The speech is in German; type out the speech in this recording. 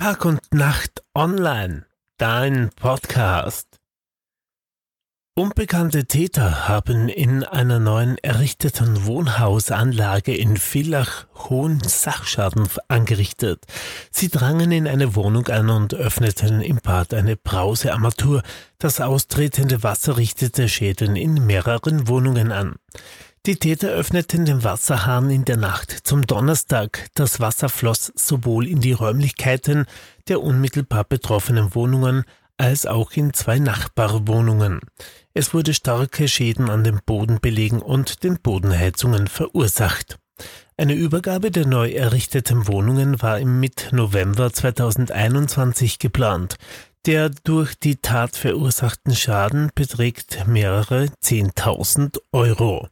Tag und Nacht Online, dein Podcast. Unbekannte Täter haben in einer neuen errichteten Wohnhausanlage in Villach hohen Sachschaden angerichtet. Sie drangen in eine Wohnung ein und öffneten im Bad eine Brausearmatur. Das austretende Wasser richtete Schäden in mehreren Wohnungen an. Die Täter öffneten den Wasserhahn in der Nacht zum Donnerstag. Das Wasser floss sowohl in die Räumlichkeiten der unmittelbar betroffenen Wohnungen als auch in zwei Nachbarwohnungen. Es wurde starke Schäden an den Bodenbelegen und den Bodenheizungen verursacht. Eine Übergabe der neu errichteten Wohnungen war im Mit-November 2021 geplant. Der durch die Tat verursachten Schaden beträgt mehrere 10.000 Euro.